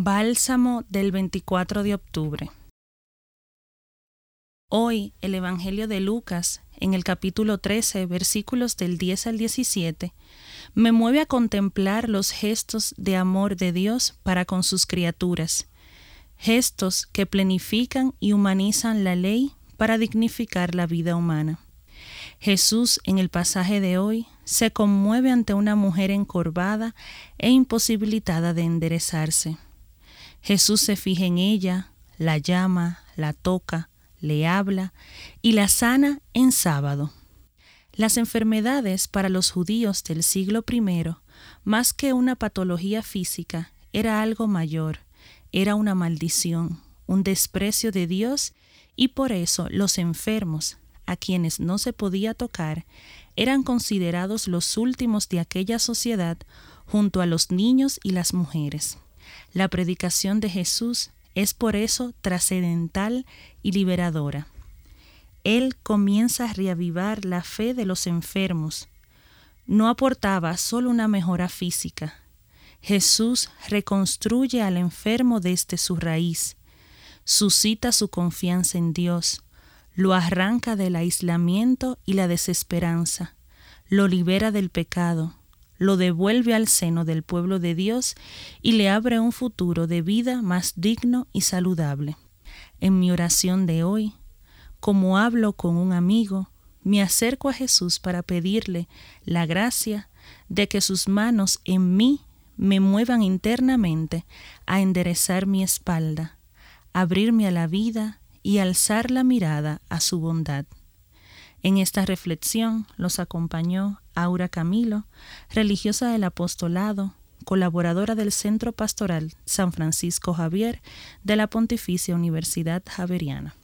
Bálsamo del 24 de octubre. Hoy el Evangelio de Lucas, en el capítulo 13, versículos del 10 al 17, me mueve a contemplar los gestos de amor de Dios para con sus criaturas, gestos que planifican y humanizan la ley para dignificar la vida humana. Jesús en el pasaje de hoy se conmueve ante una mujer encorvada e imposibilitada de enderezarse Jesús se fija en ella, la llama, la toca, le habla y la sana en sábado. Las enfermedades para los judíos del siglo I, más que una patología física, era algo mayor, era una maldición, un desprecio de Dios y por eso los enfermos, a quienes no se podía tocar, eran considerados los últimos de aquella sociedad junto a los niños y las mujeres. La predicación de Jesús es por eso trascendental y liberadora. Él comienza a reavivar la fe de los enfermos. No aportaba solo una mejora física. Jesús reconstruye al enfermo desde su raíz, suscita su confianza en Dios, lo arranca del aislamiento y la desesperanza, lo libera del pecado, lo devuelve al seno del pueblo de Dios y le abre un futuro de vida más digno y saludable. En mi oración de hoy, como hablo con un amigo, me acerco a Jesús para pedirle la gracia de que sus manos en mí me muevan internamente a enderezar mi espalda, abrirme a la vida y alzar la mirada a su bondad. En esta reflexión los acompañó Aura Camilo, religiosa del apostolado, colaboradora del Centro Pastoral San Francisco Javier de la Pontificia Universidad Javeriana.